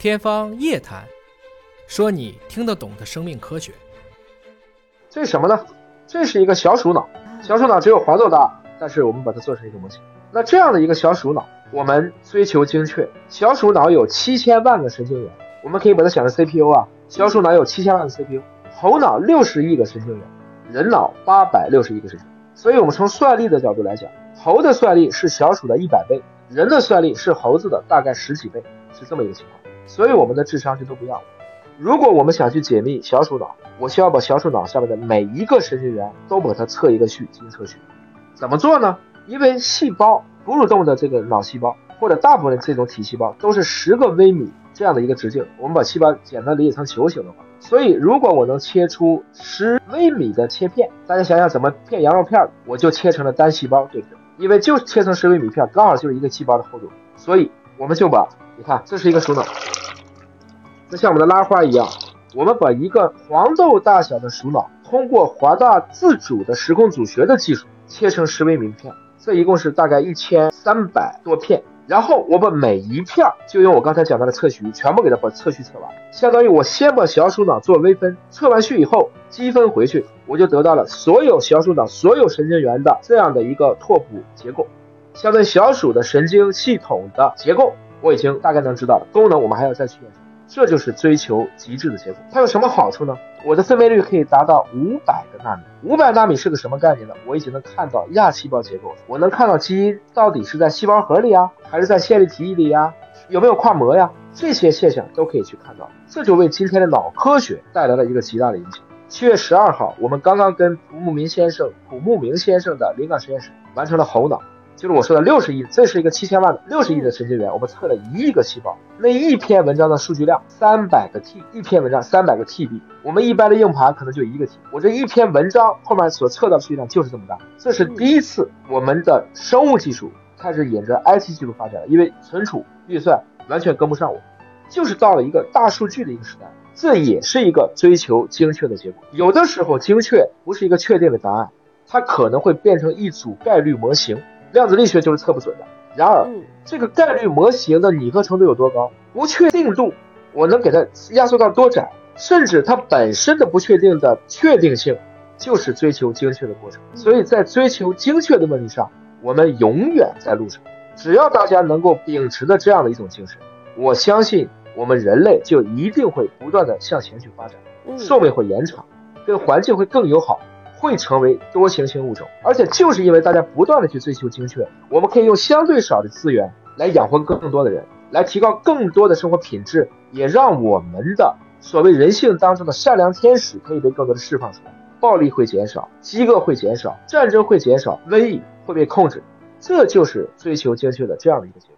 天方夜谭，说你听得懂的生命科学。这是什么呢？这是一个小鼠脑。小鼠脑只有黄豆大，但是我们把它做成一个模型。那这样的一个小鼠脑，我们追求精确。小鼠脑有七千万个神经元，我们可以把它想成 CPU 啊。小鼠脑有七千万个 CPU，猴脑六十亿个神经元，人脑八百六十亿个神经元。所以，我们从算力的角度来讲，猴的算力是小鼠的一百倍，人的算力是猴子的大概十几倍，是这么一个情况。所以，我们的智商就都不一样。如果我们想去解密小鼠脑，我需要把小鼠脑下面的每一个神经元都把它测一个序，进行测序。怎么做呢？因为细胞哺乳动物的这个脑细胞，或者大部分这种体细胞都是十个微米这样的一个直径。我们把细胞简单理解成球形的话，所以如果我能切出十微米的切片，大家想想怎么片羊肉片，我就切成了单细胞，对不对？因为就切成十微米片，刚好就是一个细胞的厚度。所以我们就把，你看，这是一个鼠脑。那像我们的拉花一样，我们把一个黄豆大小的鼠脑，通过华大自主的时空组学的技术切成十微米片，这一共是大概一千三百多片。然后我把每一片就用我刚才讲到的测序全部给它把测序测完，相当于我先把小鼠脑做微分，测完序以后积分回去，我就得到了所有小鼠脑所有神经元的这样的一个拓扑结构，相当于小鼠的神经系统的结构，我已经大概能知道了。功能我们还要再去验证。这就是追求极致的结果。它有什么好处呢？我的分辨率可以达到五百个纳米。五百纳米是个什么概念呢？我已经能看到亚细胞结构了。我能看到基因到底是在细胞核里啊，还是在线粒体里呀？有没有跨膜呀？这些现象都可以去看到。这就为今天的脑科学带来了一个极大的影响。七月十二号，我们刚刚跟蒲牧明先生、蒲牧明先生的临港实验室完成了猴脑。就是我说的六十亿，这是一个七千万的六十亿的神经元，我们测了一亿个细胞，那一篇文章的数据量三百个 T，一篇文章三百个 TB，我们一般的硬盘可能就一个 T，我这一篇文章后面所测到的数据量就是这么大，这是第一次我们的生物技术开始沿着 IT 技术发展了，因为存储预算完全跟不上我，就是到了一个大数据的一个时代，这也是一个追求精确的结果。有的时候精确不是一个确定的答案，它可能会变成一组概率模型。量子力学就是测不准的。然而，这个概率模型的拟合程度有多高？不确定度，我能给它压缩到多窄？甚至它本身的不确定的确定性，就是追求精确的过程。所以在追求精确的问题上，我们永远在路上。只要大家能够秉持着这样的一种精神，我相信我们人类就一定会不断的向前去发展，寿命会延长，跟环境会更友好。会成为多行星物种，而且就是因为大家不断的去追求精确，我们可以用相对少的资源来养活更多的人，来提高更多的生活品质，也让我们的所谓人性当中的善良天使可以被更多的释放出来，暴力会减少，饥饿会减少，战争会减少，瘟疫会被控制，这就是追求精确的这样的一个结果。